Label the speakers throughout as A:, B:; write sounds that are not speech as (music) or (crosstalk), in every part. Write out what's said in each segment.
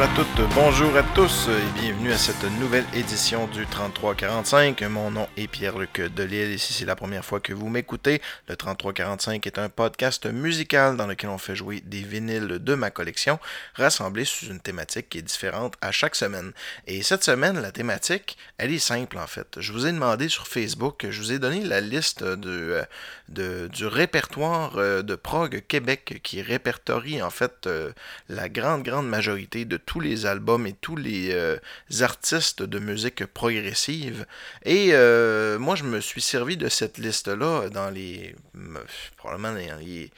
A: bonjour à toutes, bonjour à tous et bienvenue à cette nouvelle édition du 3345. Mon nom est Pierre-Luc Delille et si c'est la première fois que vous m'écoutez, le 3345 est un podcast musical dans lequel on fait jouer des vinyles de ma collection rassemblés sous une thématique qui est différente à chaque semaine. Et cette semaine, la thématique, elle est simple en fait. Je vous ai demandé sur Facebook, je vous ai donné la liste de du répertoire euh, de prog Québec qui répertorie en fait euh, la grande, grande majorité de tous les albums et tous les euh, artistes de musique progressive. Et euh, moi, je me suis servi de cette liste-là dans les. probablement dans les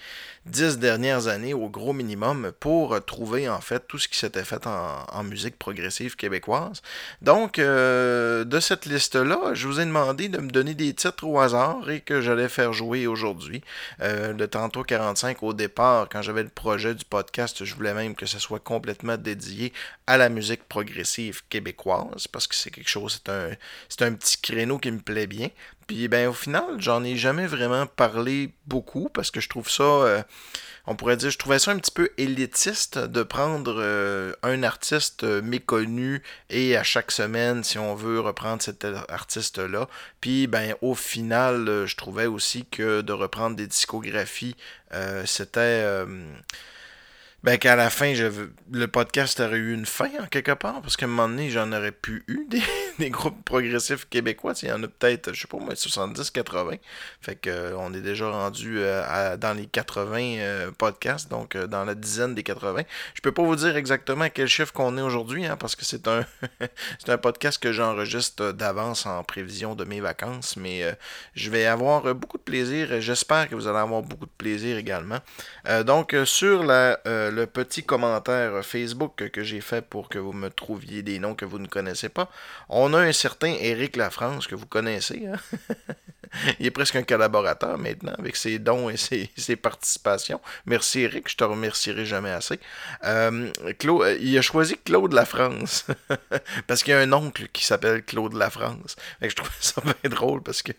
A: dix dernières années au gros minimum pour trouver en fait tout ce qui s'était fait en, musique progressive québécoise. Donc, euh, de cette liste-là, je vous ai demandé de me donner des titres au hasard et que j'allais faire jouer aujourd'hui. Euh, le Tantôt 45 au départ, quand j'avais le projet du podcast, je voulais même que ce soit complètement dédié à la musique progressive québécoise parce que c'est quelque chose, c'est un, c'est un petit créneau qui me plaît bien. Puis ben au final, j'en ai jamais vraiment parlé beaucoup parce que je trouve ça, euh, on pourrait dire, je trouvais ça un petit peu élitiste de prendre euh, un artiste méconnu et à chaque semaine, si on veut reprendre cet artiste-là. Puis ben au final, je trouvais aussi que de reprendre des discographies, euh, c'était ben qu'à la fin, je, le podcast aurait eu une fin en quelque part, parce qu'à un moment donné, j'en aurais pu eu des, des groupes (laughs) progressifs québécois. Il y en a peut-être, je sais pas moi, 70-80. Fait que euh, on est déjà rendu euh, dans les 80 euh, podcasts, donc dans la dizaine des 80. Je peux pas vous dire exactement quel chiffre qu'on est aujourd'hui, hein, parce que c'est un (laughs) c'est un podcast que j'enregistre d'avance en prévision de mes vacances, mais je vais avoir beaucoup de plaisir j'espère que vous allez avoir beaucoup de plaisir également. donc sur le petit commentaire Facebook que j'ai fait pour que vous me trouviez des noms que vous ne connaissez pas. On a un certain Éric Lafrance que vous connaissez. Hein? (laughs) il est presque un collaborateur maintenant avec ses dons et ses, (laughs) participations. Merci Eric, je te remercierai jamais assez. Euh, Claude, il a choisi Claude Lafrance (laughs) parce qu'il y a un oncle qui s'appelle Claude Lafrance. Fait je trouve ça bien drôle parce que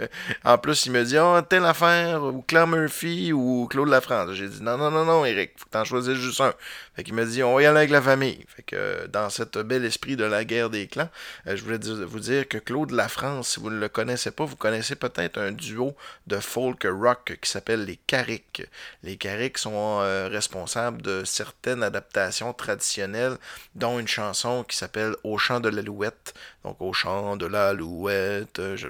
A: en plus il me dit oh, telle affaire ou Claire Murphy ou Claude Lafrance. J'ai dit non non non non Eric, faut que t'en choisisses juste un. Fait qu'il me dit on va y aller avec la famille. Que dans cet bel esprit de la guerre des clans, euh, je voulais vous dire que Claude Lafrance, si vous ne le connaissez pas, vous connaissez peut-être un duo de folk rock qui s'appelle les Carrick. Les Carrick sont euh, responsables de certaines adaptations traditionnelles, dont une chanson qui s'appelle Au chant de l'alouette. Donc, Au chant de l'alouette, je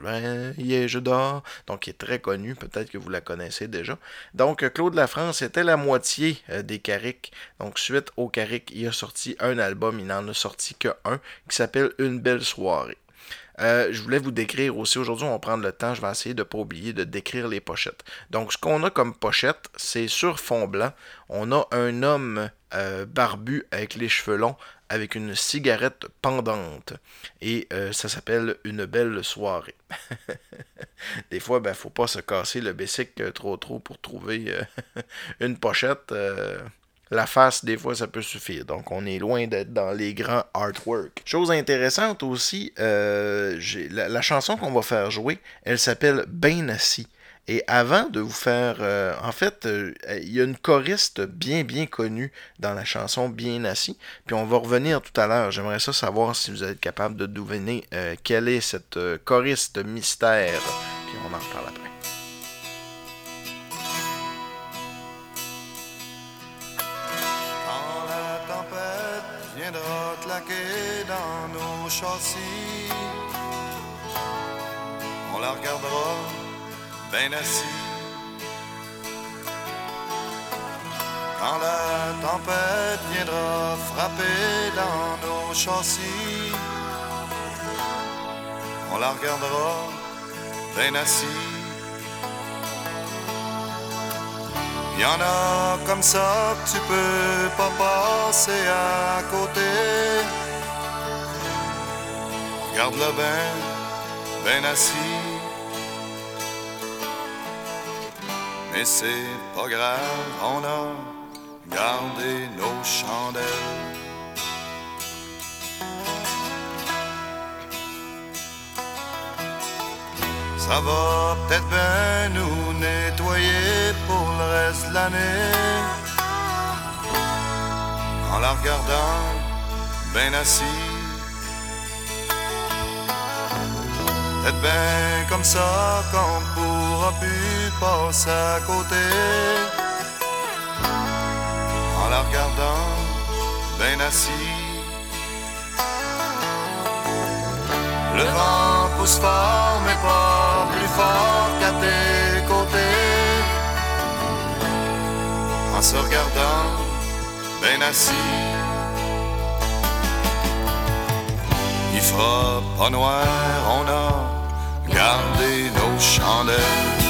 A: et je dors. Donc, qui est très connu, peut-être que vous la connaissez déjà. Donc, Claude Lafrance était la moitié euh, des Carrick. Donc, au Carrick, il a sorti un album, il n'en a sorti que un, qui s'appelle Une belle soirée. Euh, je voulais vous décrire aussi, aujourd'hui on va prendre le temps, je vais essayer de ne pas oublier de décrire les pochettes. Donc ce qu'on a comme pochette, c'est sur fond blanc, on a un homme euh, barbu avec les cheveux longs, avec une cigarette pendante. Et euh, ça s'appelle Une belle soirée. (laughs) Des fois, ben, faut pas se casser le basic trop trop pour trouver (laughs) une pochette la face, des fois, ça peut suffire. Donc, on est loin d'être dans les grands artworks. Chose intéressante aussi, euh, la, chanson qu'on va faire jouer, elle s'appelle Ben assis. Et avant de vous faire... Euh, en fait, euh, il y a une choriste bien, bien connue dans la chanson Bien assis. Puis on va revenir tout à l'heure. J'aimerais ça savoir si vous êtes capable de deviner quelle est cette choriste mystère. Puis on en reparle après.
B: On la regardera bien assis. Quand la tempête viendra frapper dans nos châssis, on la regardera bien assis. Y en a comme ça que tu peux pas passer à côté. Regarde-le bien, ben assis. Mais c'est pas grave, on a gardé nos chandelles. Ça va peut-être bien nous nettoyer pour le reste de l'année. En la regardant ben assis. Peut-être ben comme ça qu'on pourra plus passer à côté. En la regardant, ben assis. Le vent pousse fort, mais pas plus fort qu'à tes côtés. En se regardant, ben assis. Fera pas noir, on a gardé nos chandelles.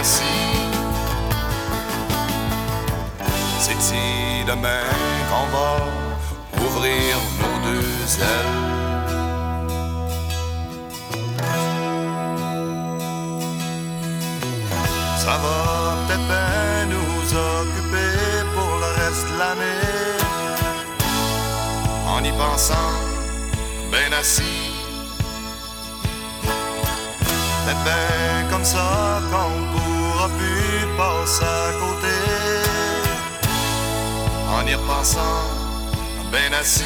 B: Assis. C'est-il demain qu'on va ouvrir nos deux ailes? Ça va peut-être nous occuper pour le reste de l'année en y pensant, ben assis. Peut-être comme ça qu'on pourra plus passer à côté. En y repensant, ben assis.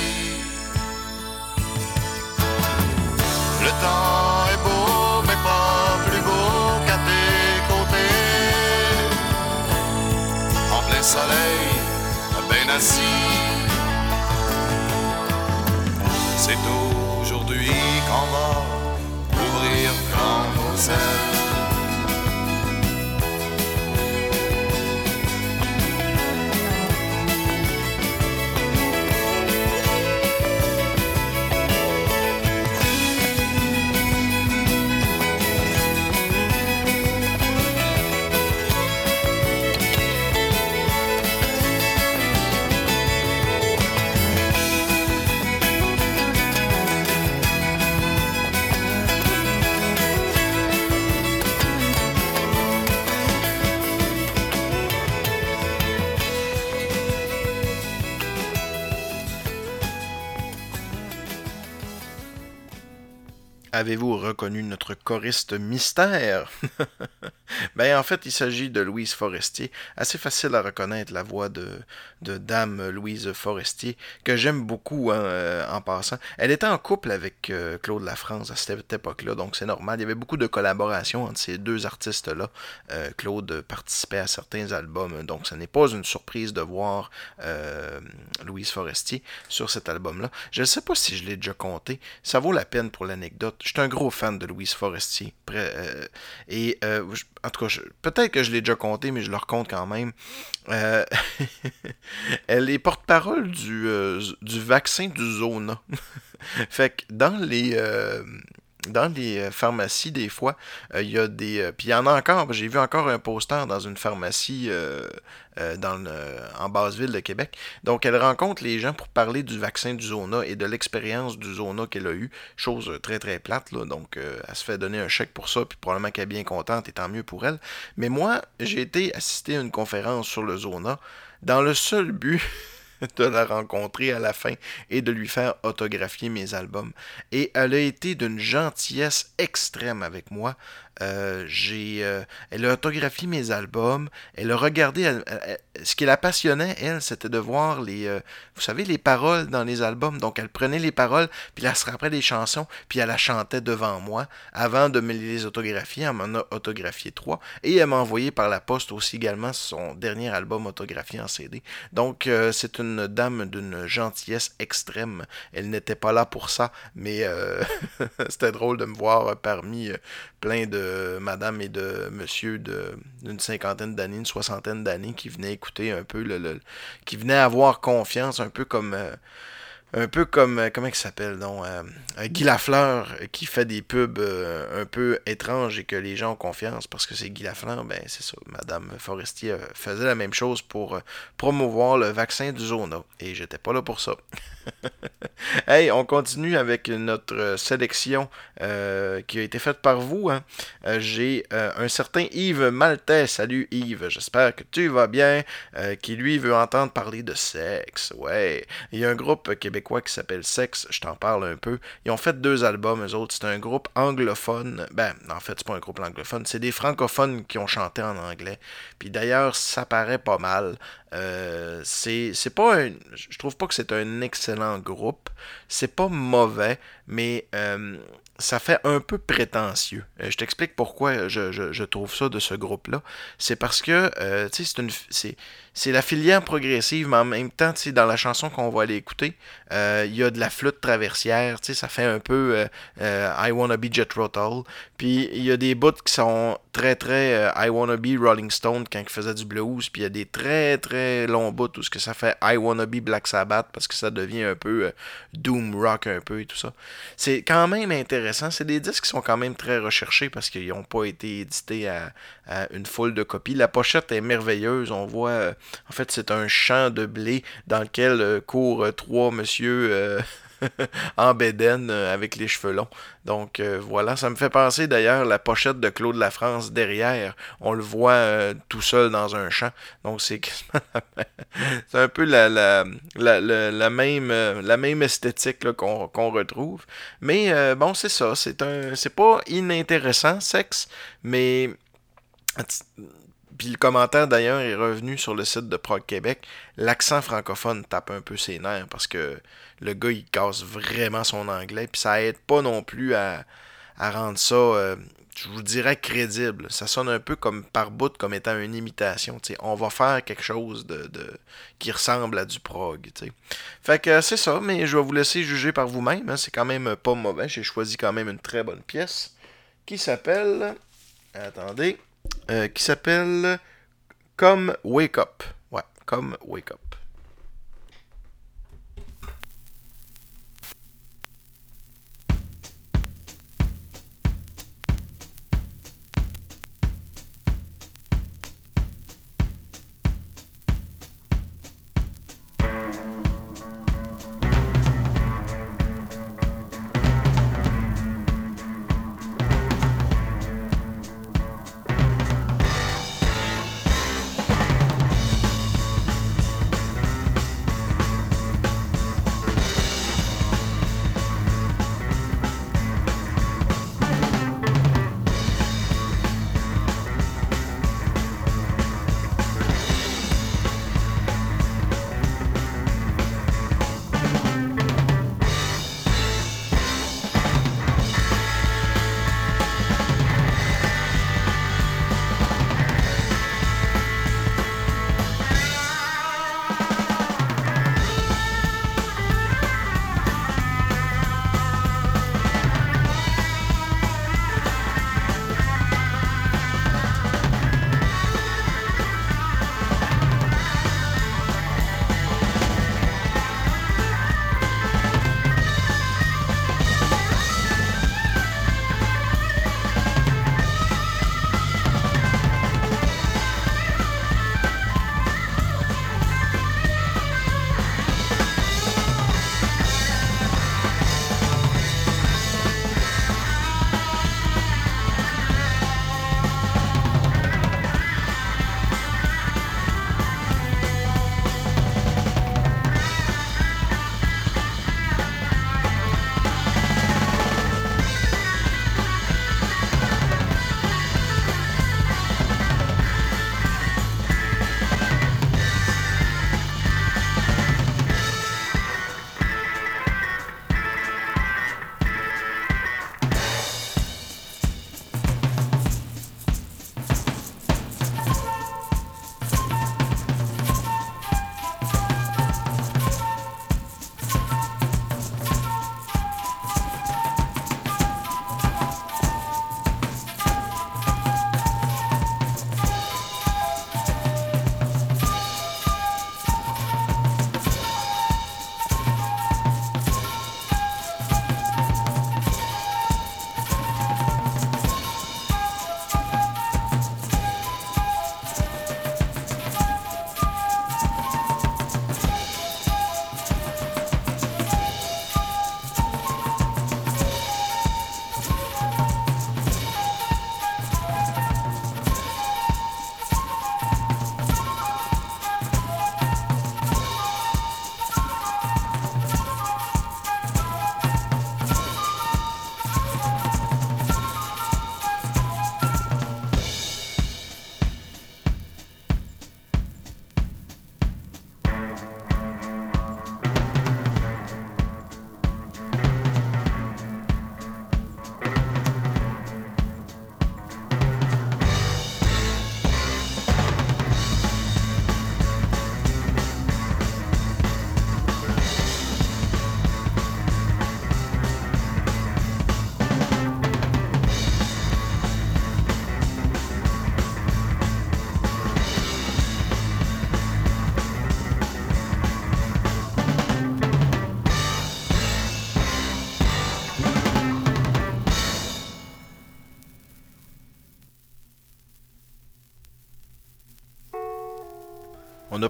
B: Le temps est beau, mais pas plus beau qu'à tes côtés. En plein soleil, ben assis. C'est aujourd'hui qu'on va ouvrir grand nos ailes.
A: Avez-vous reconnu notre choriste mystère? (laughs) ben, en fait, il s'agit de Louise Forestier. Assez facile à reconnaître la voix de, de Dame Louise Forestier, que j'aime beaucoup hein, euh, en passant. Elle était en couple avec euh, Claude Lafrance à cette époque-là, donc c'est normal. Il y avait beaucoup de collaborations entre ces deux artistes-là. Euh, Claude participait à certains albums, donc ce n'est pas une surprise de voir euh, Louise Forestier sur cet album-là. Je ne sais pas si je l'ai déjà compté. Ça vaut la peine pour l'anecdote. Je suis un gros fan de Louise Forestier. Et euh, je- en peut-être que je l'ai déjà compté, mais je le raconte quand même. Euh, (laughs) elle est porte-parole du, euh, du vaccin du Zona. (laughs) fait que dans les. euh, dans les euh, pharmacies, des fois, euh, il y a des. euh, Puis il y en a encore. J'ai vu encore un poster dans une pharmacie euh, dans le- en basse ville de Québec. Donc, elle rencontre les gens pour parler du vaccin du Zona et de l'expérience du Zona qu'elle a eue. Chose très très plate, là. Donc, elle se fait donner un chèque pour ça, puis probablement qu'elle est bien contente et tant mieux pour elle. Mais moi, j'ai été assister à une conférence sur le Zona dans le seul but de la rencontrer à la fin et de lui faire autographier mes albums. Et elle a été d'une gentillesse extrême avec moi. J'ai, elle a autographié mes albums. Elle a regardé. ce qui la passionnait, elle, c'était de voir les, vous savez, les paroles dans les albums. Donc, elle prenait les paroles, puis elle se rappelait des chansons, puis elle la chantait devant moi avant de me les autographier. Elle m'en a autographié trois. Et elle m'a envoyé par la poste aussi également son dernier album autographié en CD. Donc, c'est une dame d'une gentillesse extrême. Elle n'était pas là pour ça, mais (laughs) c'était drôle de me voir parmi plein de madame et de monsieur d'une cinquantaine d'années, une soixantaine d'années qui venaient écouter un peu, le, qui venaient avoir confiance, un peu comme euh, un peu comme, euh, comment il s'appelle, donc, euh, Guy Lafleur, qui fait des pubs un peu étranges et que les gens ont confiance parce que c'est Guy Lafleur, ben c'est ça, Madame Forestier faisait la même chose pour promouvoir le vaccin du Zona, et j'étais pas là pour ça. (laughs) (laughs) hey, on continue avec notre euh, sélection euh, qui a été faite par vous. Hein. Euh, j'ai un certain Yves Maltais. Salut Yves, j'espère que tu vas bien. qui lui veut entendre parler de sexe. Ouais. Il y a un groupe québécois qui s'appelle Sex. Je t'en parle un peu. Ils ont fait deux albums, eux autres. C'est un groupe anglophone. Ben, en fait, c'est pas un groupe anglophone. C'est des francophones qui ont chanté en anglais. Puis d'ailleurs, ça paraît pas mal. C'est pas un. Je trouve pas que c'est un excellent groupe. C'est pas mauvais, mais euh, ça fait un peu prétentieux. Euh, je t'explique pourquoi je, trouve ça de ce groupe-là. C'est parce que, euh, tu sais, c'est une. C'est la filière progressive, mais en même temps, dans la chanson qu'on va aller écouter, euh, il y a de la flûte traversière, ça fait un peu euh, euh, I Wanna Be Jet Tull. Puis il y a des bouts qui sont très très I Wanna Be Rolling Stone quand il faisait du blues, puis il y a des très très longs bouts où ce que ça fait I Wanna Be Black Sabbath parce que ça devient un peu doom rock un peu et tout ça. C'est quand même intéressant, c'est des disques qui sont quand même très recherchés parce qu'ils n'ont pas été édités à, à, une foule de copies. La pochette est merveilleuse, on voit en fait, c'est un champ de blé dans lequel euh, courent euh, trois monsieur euh, (laughs) en bédaine avec les cheveux longs. Donc voilà, ça me fait penser d'ailleurs la pochette de Claude La France derrière. On le voit tout seul dans un champ. Donc c'est (laughs) un peu la, même, la même esthétique qu'on retrouve. Mais bon, c'est ça. C'est un c'est pas inintéressant, sexe, mais puis le commentaire d'ailleurs est revenu sur le site de Prog Québec. L'accent francophone tape un peu ses nerfs parce que le gars il casse vraiment son anglais. Puis ça aide pas non plus à, rendre ça, euh, je vous dirais, crédible. Ça sonne un peu comme par bout comme étant une imitation. On va faire quelque chose de, qui ressemble à du prog. Fait que c'est ça, mais je vais vous laisser juger par vous-même. Hein. C'est quand même pas mauvais. J'ai choisi quand même une très bonne pièce qui s'appelle. Attendez. Euh, qui s'appelle Comme Wake Up. Ouais, Comme Wake Up.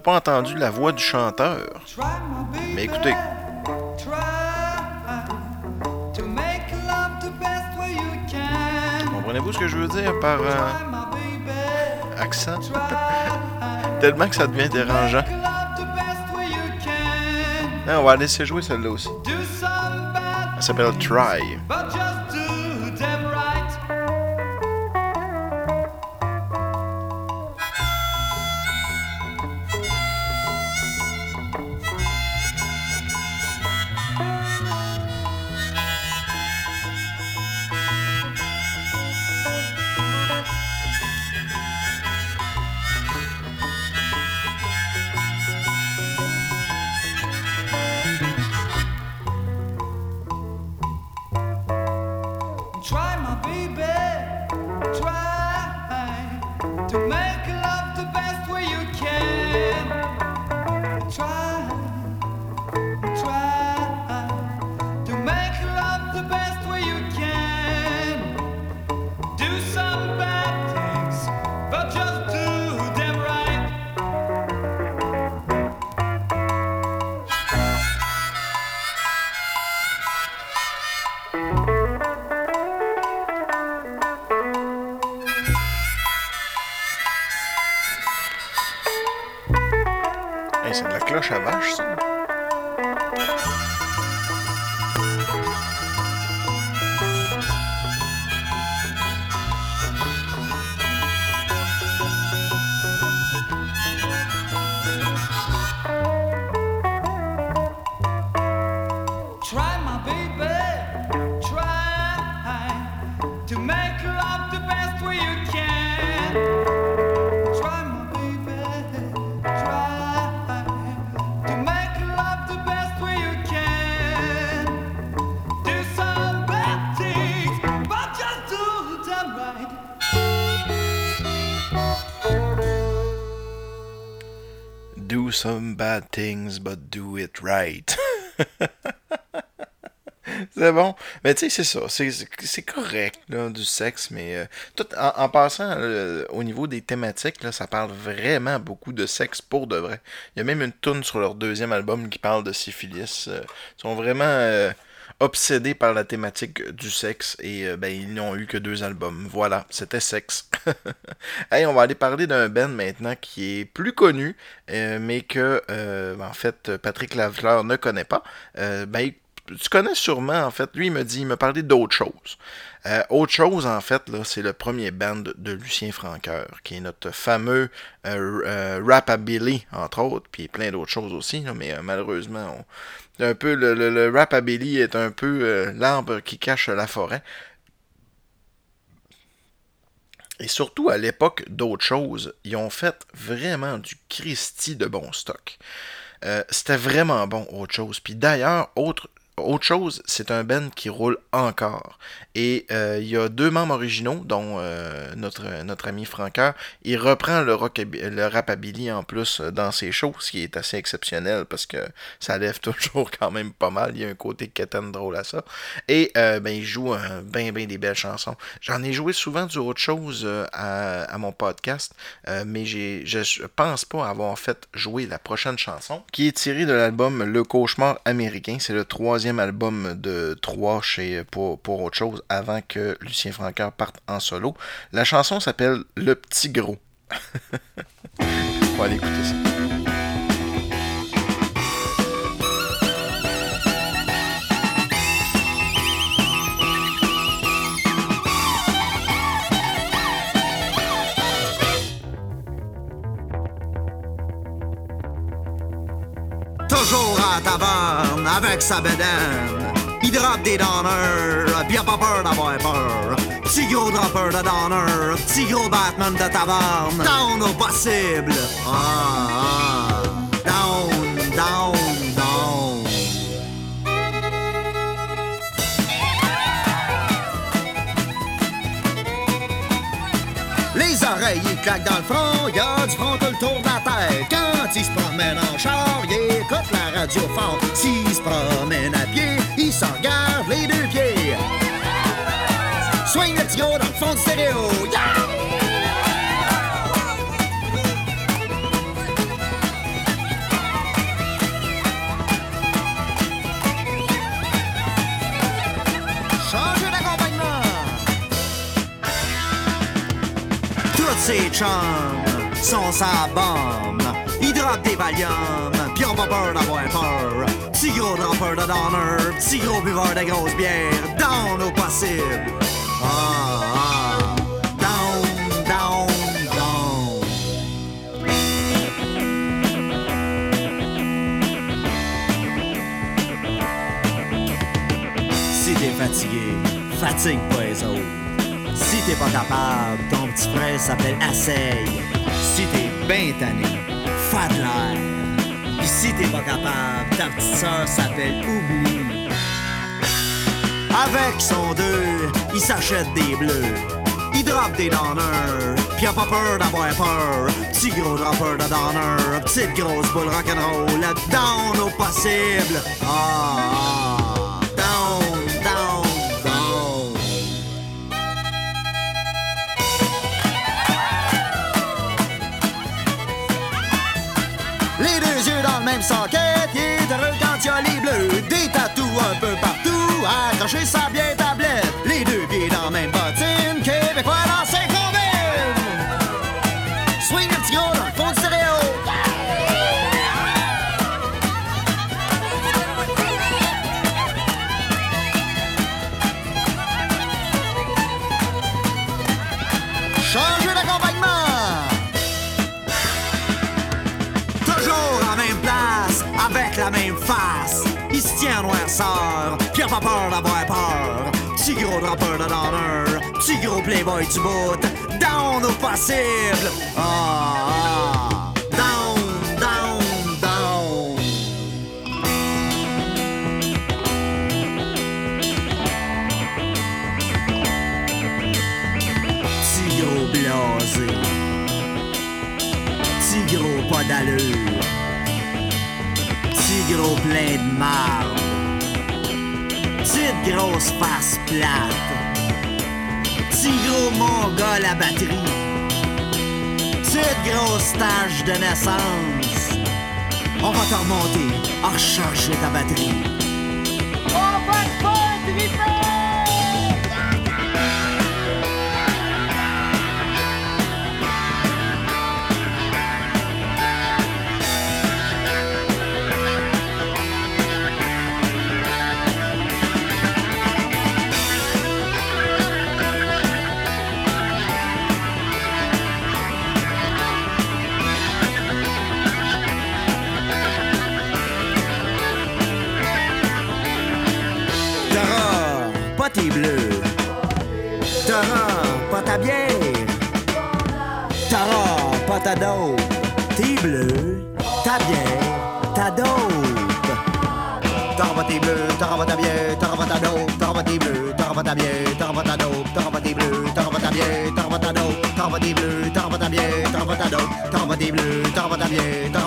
A: Pas entendu la voix du chanteur. Mais écoutez. Comprenez-vous ce que je veux dire par euh, accent? (laughs) Tellement que ça devient dérangeant. on va laisser jouer celle-là aussi. Elle s'appelle Try. Some bad things, but do it right. (laughs) c'est bon? Mais tu sais, c'est ça. C'est correct, là, du sexe, mais euh, tout en, passant euh, au niveau des thématiques, là, ça parle vraiment beaucoup de sexe pour de vrai. Il y a même une tune sur leur deuxième album qui parle de syphilis. Euh, ils sont vraiment obsédés par la thématique du sexe et euh, ben, ils n'ont eu que deux albums. Voilà, c'était sexe. (laughs) hey, on va aller parler d'un band maintenant qui est plus connu, euh, mais que euh, en fait Patrick Lavleur ne connaît pas. ben, tu connais sûrement, en fait. Lui, il me dit, il me parlait d'autre chose. autre chose, en fait, c'est le premier band de Lucien Franqueur, qui est notre fameux euh, Rapabilly, entre autres, puis plein d'autres choses aussi, mais malheureusement, on, un peu le, le, le rapabilly est un peu euh, l'arbre qui cache la forêt. Et surtout à l'époque d'autres choses, ils ont fait vraiment du Christie de bon stock. Euh, c'était vraiment bon autre chose. Puis d'ailleurs, autre autre chose, c'est un band qui roule encore. Et euh, il y a deux membres originaux, dont euh, notre, notre ami Franqueur. Il reprend le, rock, rapabilly en plus dans ses shows, ce qui est assez exceptionnel parce que ça lève (laughs) toujours quand même pas mal. Il y a un côté quétaine drôle à ça. Et euh, ben, il joue bien, bien des belles chansons. J'en ai joué souvent du autre chose à, à, mon podcast, mais je pense pas avoir fait jouer la prochaine chanson, qui est tirée de l'album Le Cauchemar américain. C'est le troisième album de 3 chez pour, pour autre chose avant que Lucien Francaire parte en solo. La chanson s'appelle Le Petit Gros. (laughs) On va aller écouter ça.
C: toujours à taverne avec sa bedaine. Il drop des donneurs, pis a pas peur d'avoir peur. Petit gros dropper de donneur, petit gros Batman de taverne. Down au possible. Ah, ah. Down, down. Les oreilles, ils claquent dans le front, y'a du le tour de. Quand il se promène en char, il écoute la radio fort. S'il se promène à pied, il s'en les deux pieds. Swing le petit dans le fond de stéréo. Yeah! Say Chong sont sa bombe. Ils drop des Valium, pis ont pas peur d'avoir peur. Petit gros dropper de downer, petit gros buveur de grosses bières, down au possible. Ah, ah, down, down, down. Si t'es fatigué, fatigue pas les autres. Si t'es pas capable, ton petit frère s'appelle Asseille. Si t'es ben tanné, fat l'air. Si t'es pas capable, ta petite sœur s'appelle Oubli. Avec son deux, il s'achète des bleus. Il drop des donneurs, pis a pas peur d'avoir peur. Petit gros dropper de donneur, petite grosse boule rock'n'roll, down au possible. Ah, ah, même socket, il est heureux quand il y a les bleus. Des tatous un peu partout, accrocher sa vieille pis a pas peur d'avoir peur. Petit gros dropper de donneur, petit gros playboy du bout, down au possible. Ah, ah, down, down, down. Petit gros blasé. Petit gros pas d'allure. Gros plein de marde. Grosse face plate. Petit gros mongol à batterie. Petite grosse tâche de naissance. On va te remonter, recharger ta batterie. T'auras t'en vas des bleus, t'en vas ta bien, t'en vas ta dope, t'en vas des bleus, t'en vas ta
A: bien, t'en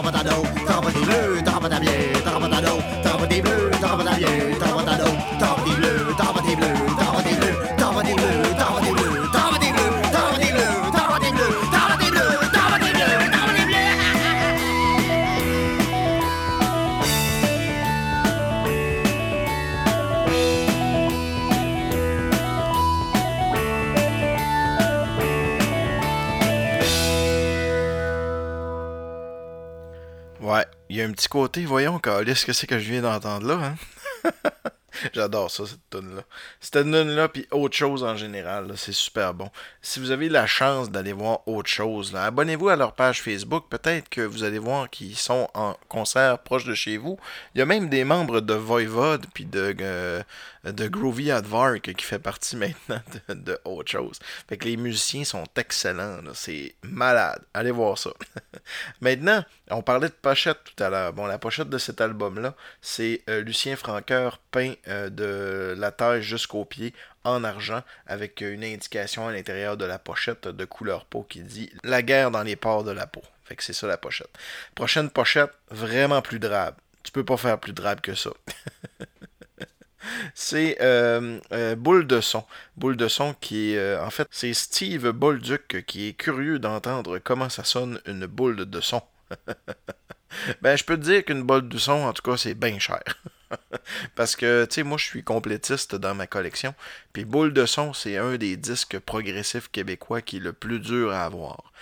A: côté, voyons, ce que c'est que je viens d'entendre là, hein? (laughs) J'adore ça, cette tune-là. Cette tune-là, puis autre chose en général, c'est super bon. Si vous avez la chance d'aller voir autre chose, abonnez-vous à leur page Facebook. Peut-être que vous allez voir qu'ils sont en concert proche de chez vous. Il y a même des membres de Voivode, puis de, euh, de Groovy Advark qui fait partie (laughs) maintenant de, de autre chose. Fait que les musiciens sont excellents, c'est malade. Allez voir ça. (laughs) maintenant, on parlait de pochette tout à l'heure. Bon, la pochette de cet album-là, c'est euh, Lucien Franqueur peint euh, de la taille jusqu'au pied en argent avec euh, une indication à l'intérieur de la pochette de couleur peau qui dit La guerre dans les pores de la peau. Fait que c'est ça la pochette. Prochaine pochette, vraiment plus drabe. Tu peux pas faire plus drabe que ça. (laughs) c'est euh, euh, Boule de son. Boule de son qui est, euh, en fait, c'est Steve Bolduc qui est curieux d'entendre comment ça sonne une boule de son. (laughs) ben, je peux te dire qu'une boule de son, en tout cas, c'est bien cher. (laughs) Parce que, tu sais, moi, je suis complétiste dans ma collection. Puis Boule de son, c'est un des disques progressifs québécois qui est le plus dur à avoir.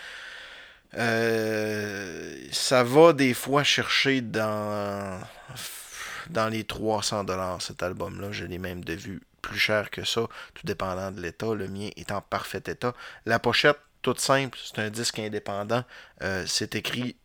A: Ça va des fois chercher dans, dans les 300 dollars cet album-là. Je l'ai même de vue plus cher que ça, tout dépendant de l'état. Le mien est en parfait état. La pochette, toute simple, c'est un disque indépendant. Euh, c'est écrit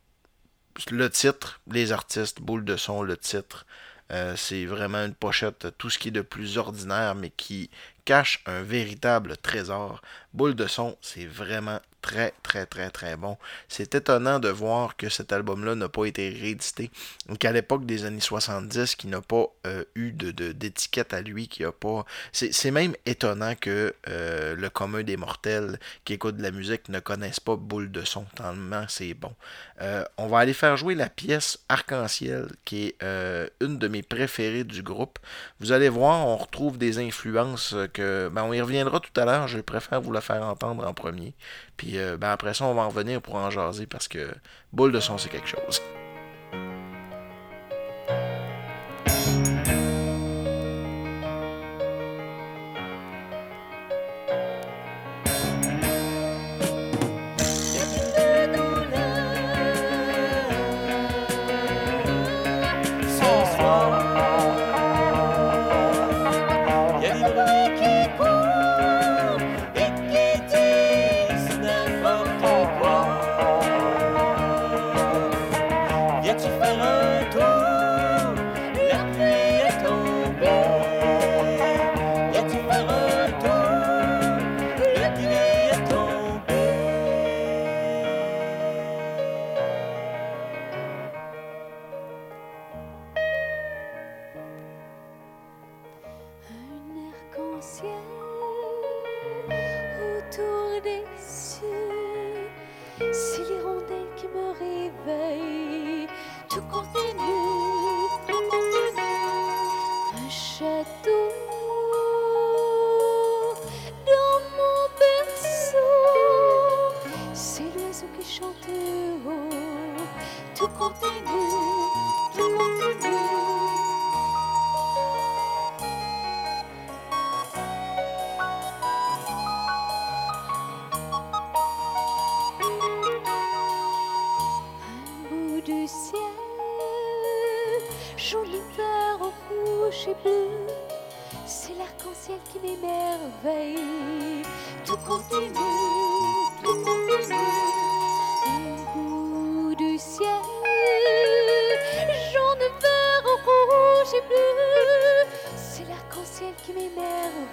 A: le titre, les artistes, boule de son, le titre. Euh, c'est vraiment une pochette, tout ce qui est de plus ordinaire, mais qui cache un véritable trésor. Boule de son, c'est vraiment très, très, très, très bon. C'est étonnant de voir que cet album-là n'a pas été réédité. Donc, à l'époque des années 70, qui n'a pas euh, eu de, d'étiquette à lui, qui a pas. C'est, même étonnant que euh, le commun des mortels qui écoutent de la musique ne connaissent pas Boule de son, tellement c'est bon. Euh, on va aller faire jouer la pièce Arc-en-Ciel, qui est une de mes préférées du groupe. Vous allez voir, on retrouve des influences que. Ben, on y reviendra tout à l'heure, je préfère vous la faire entendre en premier. Puis euh, ben après ça, on va en revenir pour en jaser parce que boule de son, c'est quelque chose.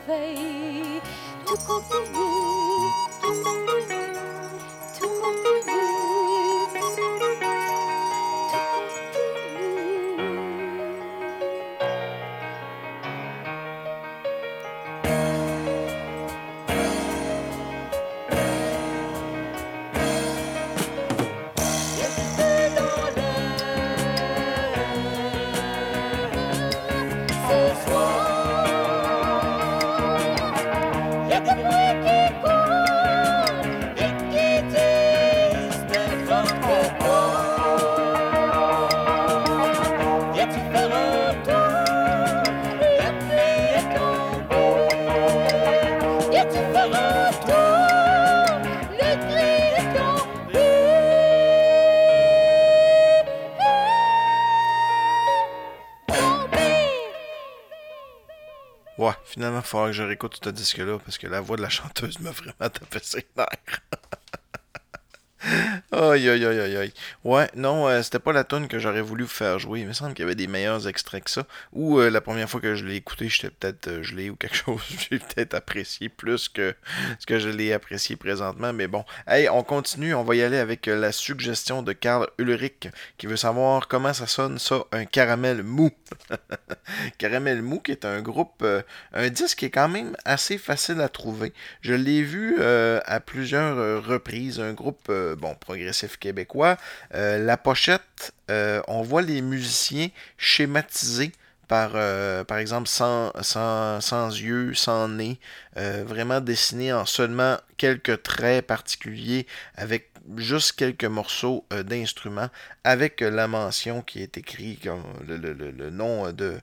A: vei, tu copilul. Faudra que je réécoute ce disque-là parce que la voix de la chanteuse m'a vraiment tapé ses nerfs. (laughs) Aïe, aïe, aïe, Ouais, non, euh, c'était pas la tune que j'aurais voulu vous faire jouer. Il me semble qu'il y avait des meilleurs extraits que ça. Ou euh, la première fois que je l'ai écouté, j'étais peut-être euh, gelé ou quelque (laughs) chose. J'ai peut-être apprécié plus que ce que je l'ai apprécié présentement. Mais bon, hey, on continue. On va y aller avec la suggestion de Karl Ulrich qui veut savoir comment ça sonne, ça, un caramel mou. (laughs) caramel mou qui est un groupe, un disque qui est quand même assez facile à trouver. Je l'ai vu à plusieurs reprises. Un groupe, bon, progressif québécois. Euh, la pochette, euh, on voit les musiciens schématisés par, euh, par exemple, sans, sans, sans, yeux, sans nez, vraiment dessinés en seulement quelques traits particuliers avec juste quelques morceaux d'instruments avec la mention qui est écrite comme le nom de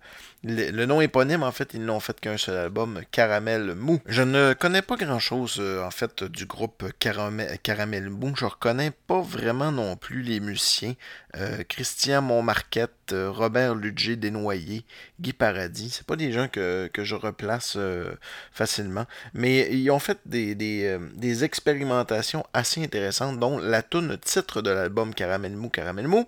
A: le, nom éponyme, en fait, ils n'ont fait qu'un seul album, Caramel Mou. Je ne connais pas grand-chose, euh, en fait, du groupe Caramel, Caramel Mou. Je reconnais pas vraiment non plus les musiciens. Euh, Christian Montmarquette, euh, Robert Ludger Desnoyers, Guy Paradis. C'est pas des gens que, je replace facilement. Mais ils ont fait des, des, expérimentations assez intéressantes, dont la tune titre de l'album Caramel Mou, Caramel Mou.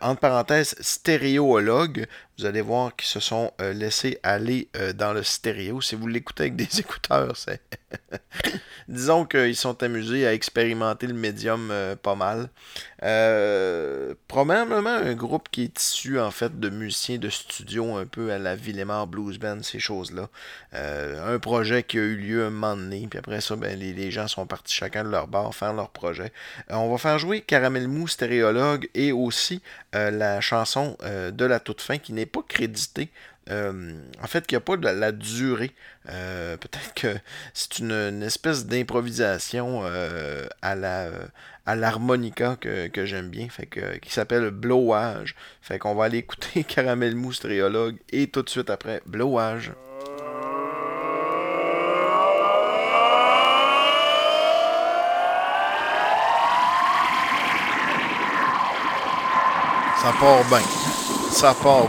A: entre parenthèses, stéréologue. Vous allez voir qu'ils se sont euh, laissés aller euh, dans le stéréo. Si vous l'écoutez avec des (laughs) écouteurs, c'est. (laughs) Disons qu'ils sont amusés à expérimenter le médium euh, pas mal. probablement un groupe qui est issu en fait de musiciens de studio un peu à la Villemar Blues Band, ces choses-là. un projet qui a eu lieu un moment donné, puis après ça, ben, les, les, gens sont partis chacun de leur bord faire leur projet. on va faire jouer Caramel Mou, Stéréologue et aussi la chanson de la toute fin qui n'est pas crédité. Euh, en fait, qu'il n'y a pas de la, durée. Euh, peut-être que c'est une, espèce d'improvisation euh, à la à l'harmonica que, j'aime bien, fait que, qui s'appelle Blowage. Fait qu'on va aller écouter (laughs) Caramel Mousse Triologue et tout de suite après Blowage. Ça part bien ça part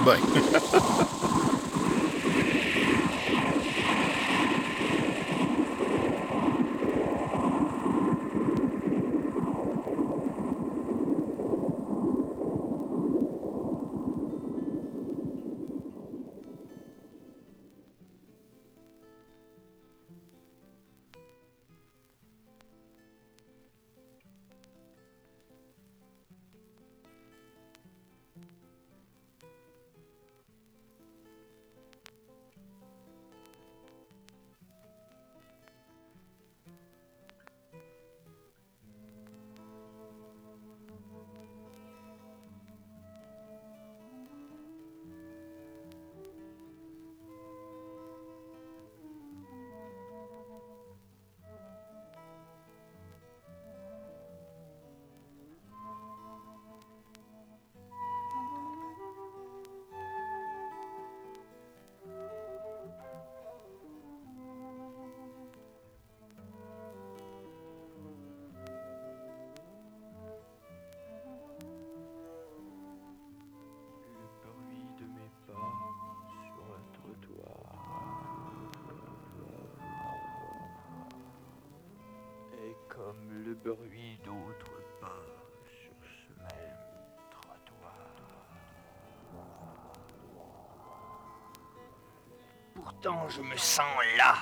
D: Pourtant, je me sens là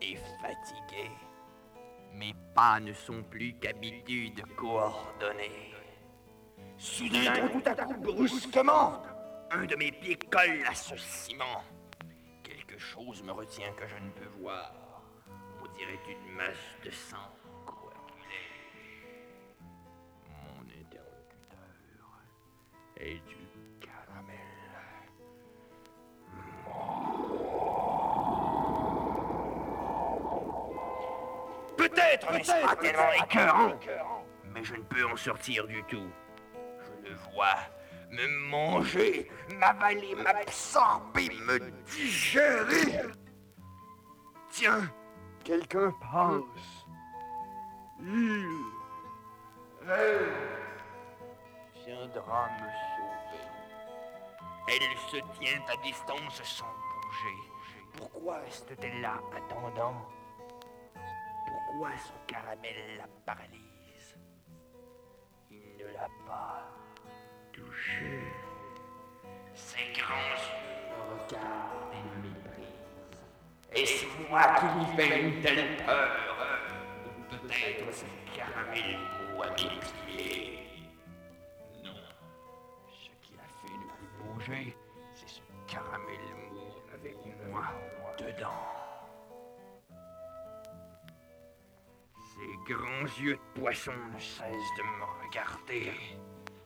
D: et fatigué. Mes pas ne sont plus qu'habitude coordonnée. Soudain, tout à coup, brusquement, un de mes pieds colle à ce ciment. Quelque chose me retient que je ne peux voir. On dirait une masse de sang et du caramel. Pas tellement mais je ne peux en sortir du tout. Je le vois me manger, m'avaler, m'absorber, me digérer. Tiens, quelqu'un passe. Il, elle, viendra me sauver. Elle se tient à distance sans bouger. Pourquoi reste-t-elle là attendant? Son caramel la paralyse Il ne l'a pas touché. Ses grands yeux regardent et. Et c'est moi qui lui fais une telle peur Peut-être ce caramel à mes pieds. c'est ce Mon yeux de poisson ne cesse de me regarder.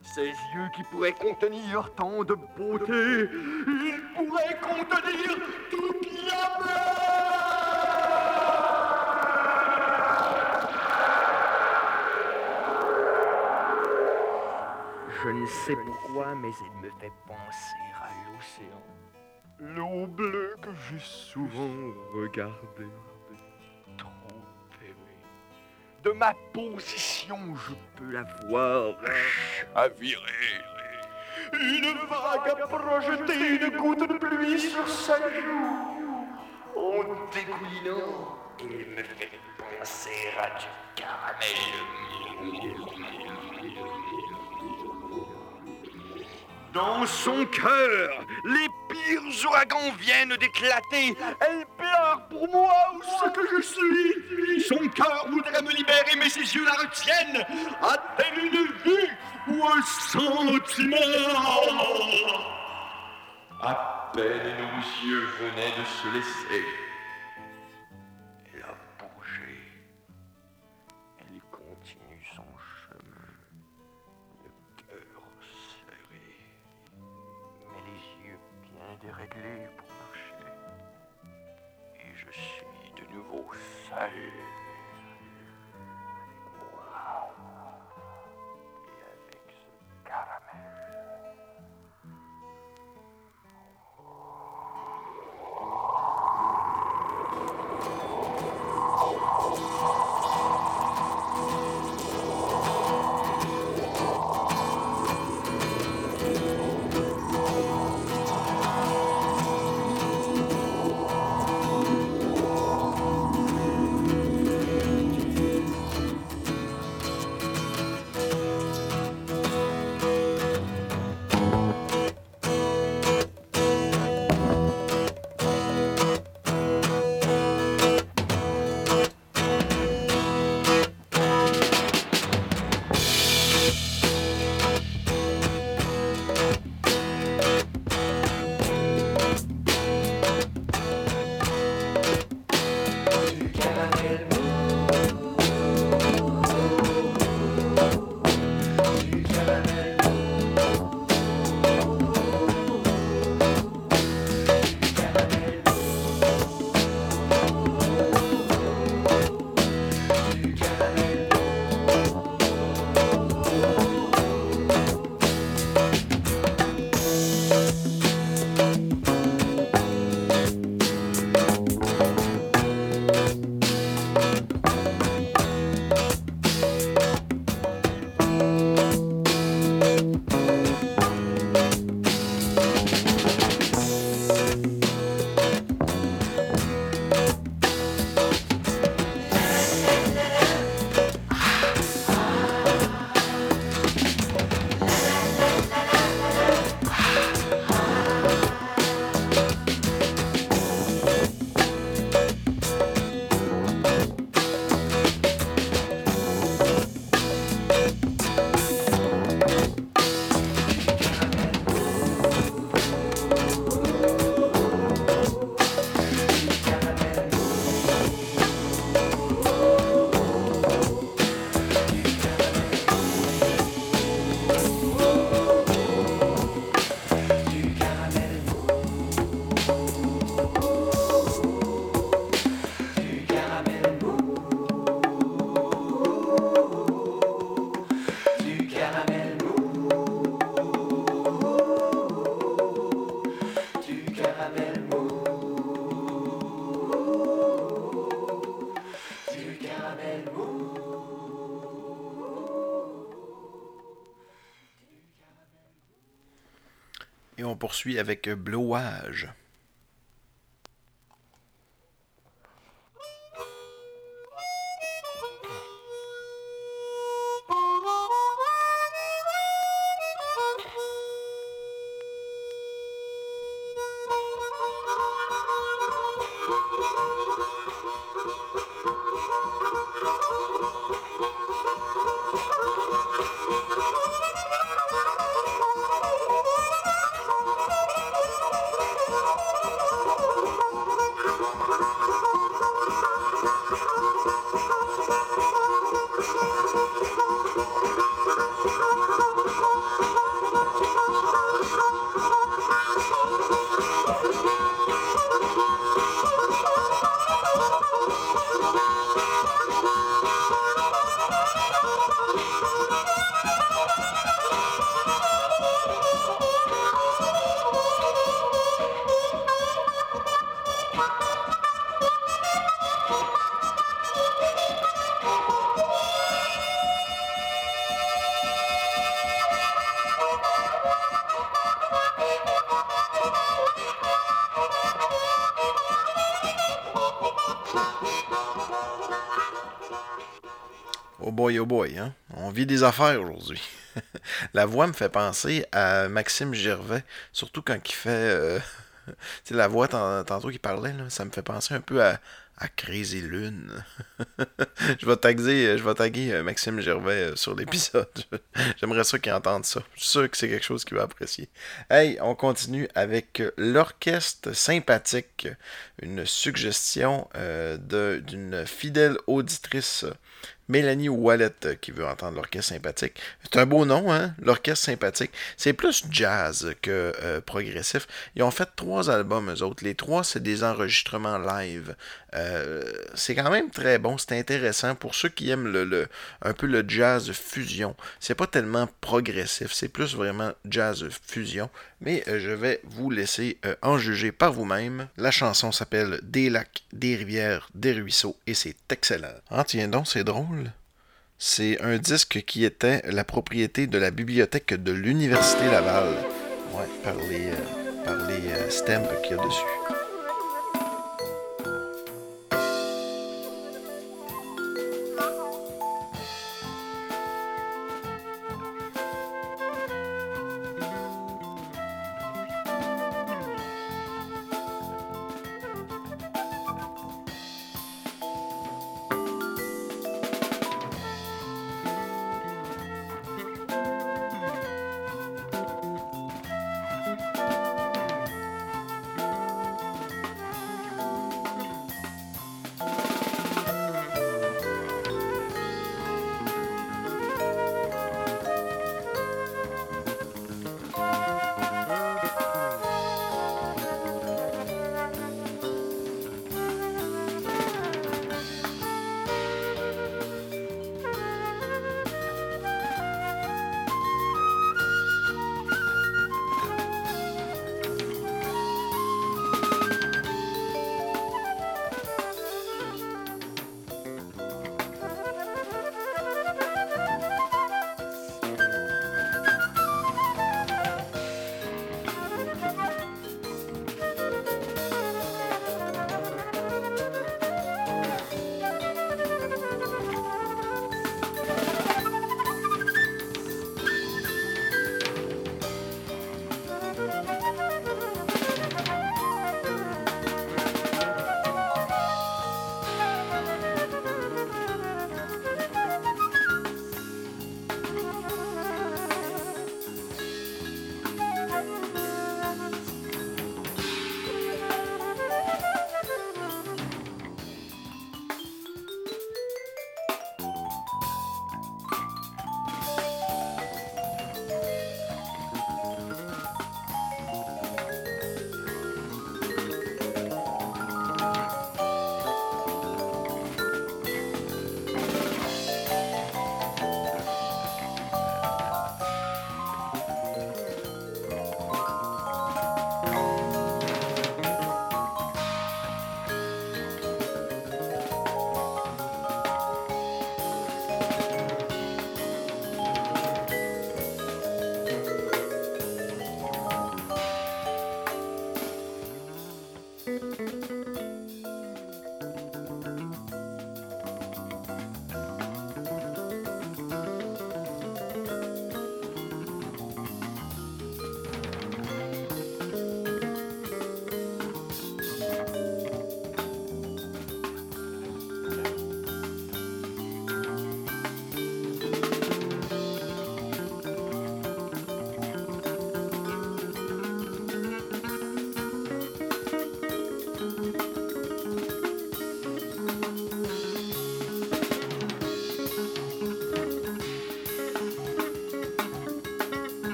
D: Ces yeux qui pourraient contenir tant de beauté, ils pourraient contenir tout l'amour Je ne sais pourquoi, mais il me fait penser à l'océan. L'eau bleue que j'ai souvent regardée. De ma position, je peux la voir chavirer. Une vague a projeté une goutte de pluie sur sa joue. En dégoulinant, il me fait penser à du caramel. Dans son cœur, les pires ouragans viennent d'éclater. Elle pleure pour moi ou ce que je suis. Son cœur voudrait me libérer, mais ses yeux la retiennent. A-t-elle une vue ou un sentiment? À peine nos yeux venaient de se laisser?
A: Poursuit avec Blowage. Affaires aujourd'hui. (laughs) la voix me fait penser à Maxime Gervais, surtout quand il fait. Euh, (laughs) tu sais, la voix tantôt qu'il parlait, ça me fait penser un peu à, à Crazy Lune. (laughs) je vais taguer, je vais taguer euh, Maxime Gervais euh, sur l'épisode. J'aimerais ça qu'il entende ça. Je suis sûr que c'est quelque chose qu'il va apprécier. Hey, on continue avec l'orchestre sympathique. Une suggestion d'une fidèle auditrice Mélanie Wallet euh, qui veut entendre l'orchestre sympathique. C'est un beau nom, hein? L'orchestre sympathique. C'est plus jazz que euh, progressif. Ils ont fait trois albums, eux autres. Les trois, c'est des enregistrements live. Euh, c'est quand même très bon, c'est intéressant pour ceux qui aiment le, un peu le jazz fusion. C'est pas tellement progressif, c'est plus vraiment jazz fusion. Mais je vais vous laisser en juger par vous-même. La chanson s'appelle Des lacs, des rivières, des ruisseaux et c'est excellent. Ah tiens donc, c'est drôle. C'est un disque qui était la propriété de la bibliothèque de l'Université Laval. Ouais, par les, euh, par les euh, stems qu'il y a dessus.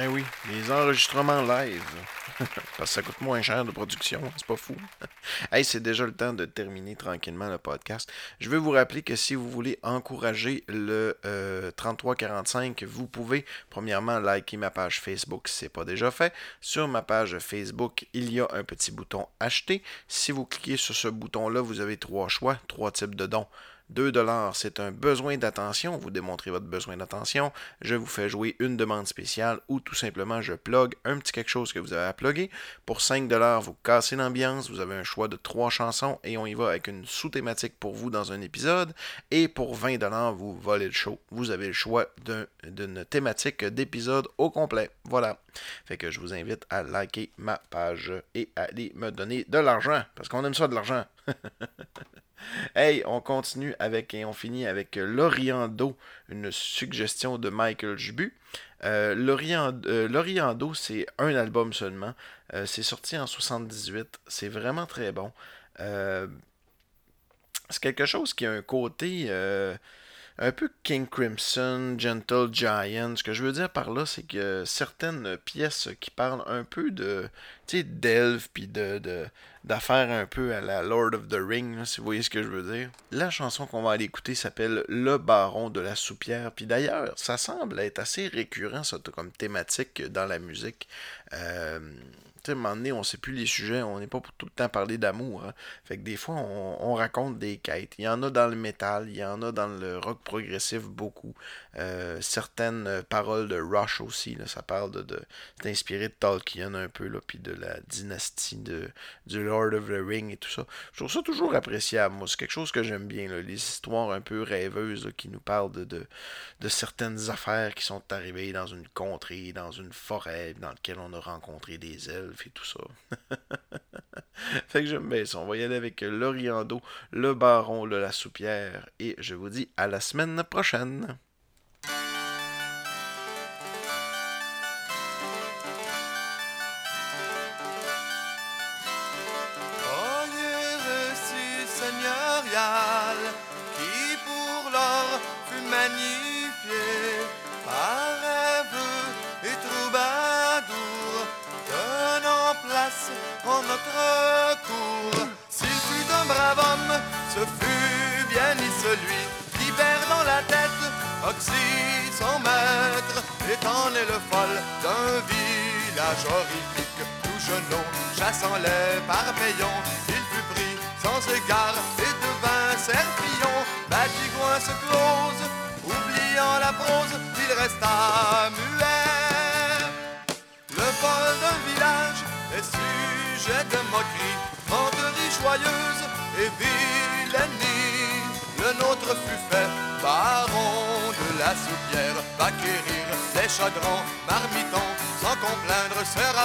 A: Ben oui, les enregistrements live. (laughs) Parce que ça coûte moins cher de production, c'est pas fou. (laughs) hey, c'est déjà le temps de terminer tranquillement le podcast. Je veux vous rappeler que si vous voulez encourager le 3345, euh, vous pouvez premièrement liker ma page Facebook si ce n'est pas déjà fait. Sur ma page Facebook, il y a un petit bouton acheter. Si vous cliquez sur ce bouton-là, vous avez trois choix, trois types de dons. 2 dollars, c'est un besoin d'attention. Vous démontrez votre besoin d'attention. Je vous fais jouer une demande spéciale ou tout simplement je plug un petit quelque chose que vous avez à plugger. Pour 5 dollars, vous cassez l'ambiance. Vous avez un choix de trois chansons et on y va avec une sous-thématique pour vous dans un épisode. Et pour 20 dollars, vous volez le show. Vous avez le choix d'une thématique d'épisode au complet. Voilà. Fait que je vous invite à liker ma page et à aller me donner de l'argent parce qu'on aime ça de l'argent. (laughs) Hey, on continue avec et on finit avec L'Oriando, une suggestion de Michael Jubu. Euh, euh L'Oriando, c'est un album seulement. Euh, c'est sorti en 78. C'est vraiment très bon. Euh, c'est quelque chose qui a un côté un peu King Crimson, Gentle Giant. Ce que je veux dire par là, c'est que certaines pièces qui parlent un peu de, tu sais, d'elfes, puis de, d'affaires un peu à la Lord of the Ring, si vous voyez ce que je veux dire. La chanson qu'on va aller écouter s'appelle Le Baron de la Soupière. Puis d'ailleurs, ça semble être assez récurrent, ça, comme thématique dans la musique. Euh, à un moment donné, on sait plus les sujets, on n'est pas pour tout le temps parler d'amour. Hein. Fait que des fois, on, raconte des quêtes. Il y en a dans le métal, il y en a dans le rock progressif beaucoup. Euh, certaines paroles de Rush aussi, là, ça parle de, c'est inspiré de Tolkien un peu, là, puis de la dynastie de, du Lord of the Ring et tout ça. Je trouve ça toujours appréciable, moi. C'est quelque chose que j'aime bien, les histoires un peu rêveuses qui nous parlent de, de, certaines affaires qui sont arrivées dans une contrée, dans une forêt, dans laquelle on a rencontré des elfes et tout ça. (laughs) fait que j'aime bien ça. On va y aller avec l'Oriando, le baron, le la soupière. Et je vous dis à la semaine prochaine.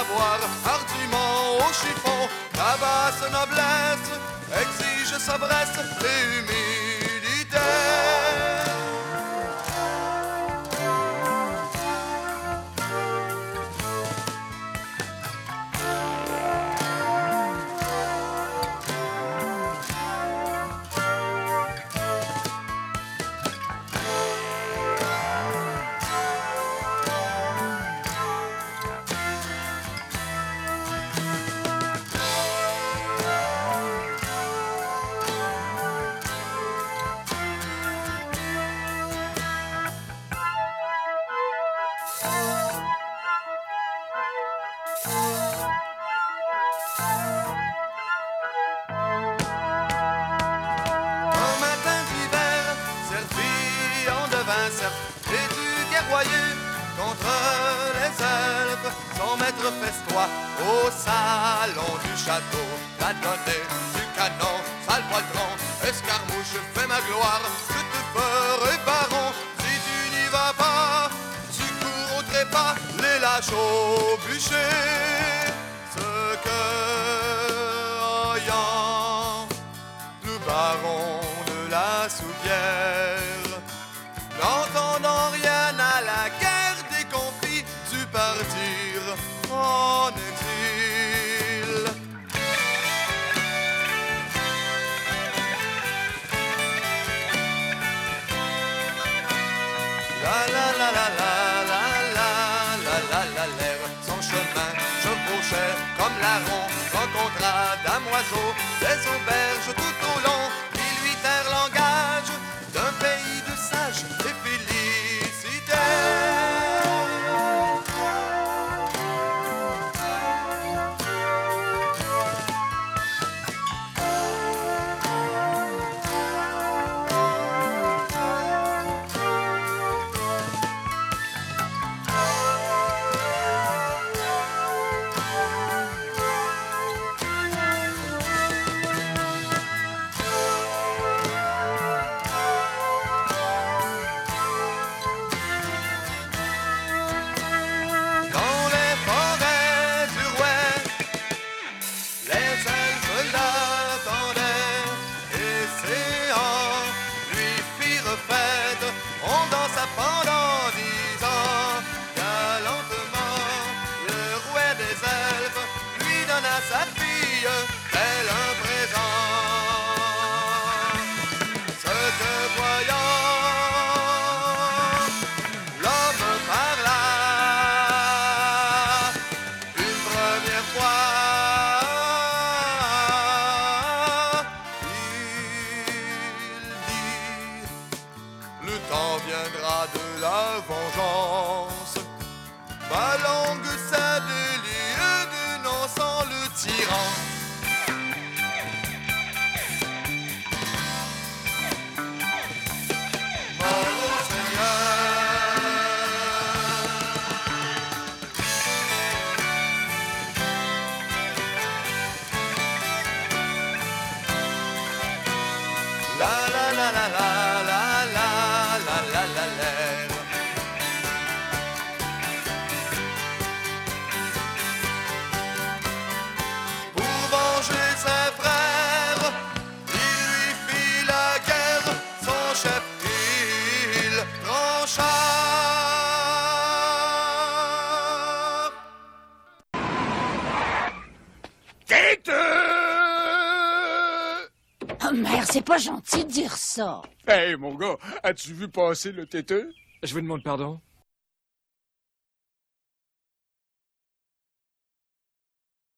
B: savoir, argument au chiffon, tabasse noblesse, exige sa bresse et humide. Au salon du château. La donnée du canon, sale poitron, escarmouche, fais ma gloire, je te ferai baron. Si tu n'y vas pas, tu cours au trépas, les lâches au bûcher. Ce que, ayant le baron de la n'entendant à la guerre des conflits du partir en exil. La la la la la la la
E: la la l'air, son chemin chevauchait comme la ronde,
B: rencontra damoiseau des auberges tout au long ça.
F: Hey, mon gars, as-tu vu passer le têteux?
G: Je vous demande pardon.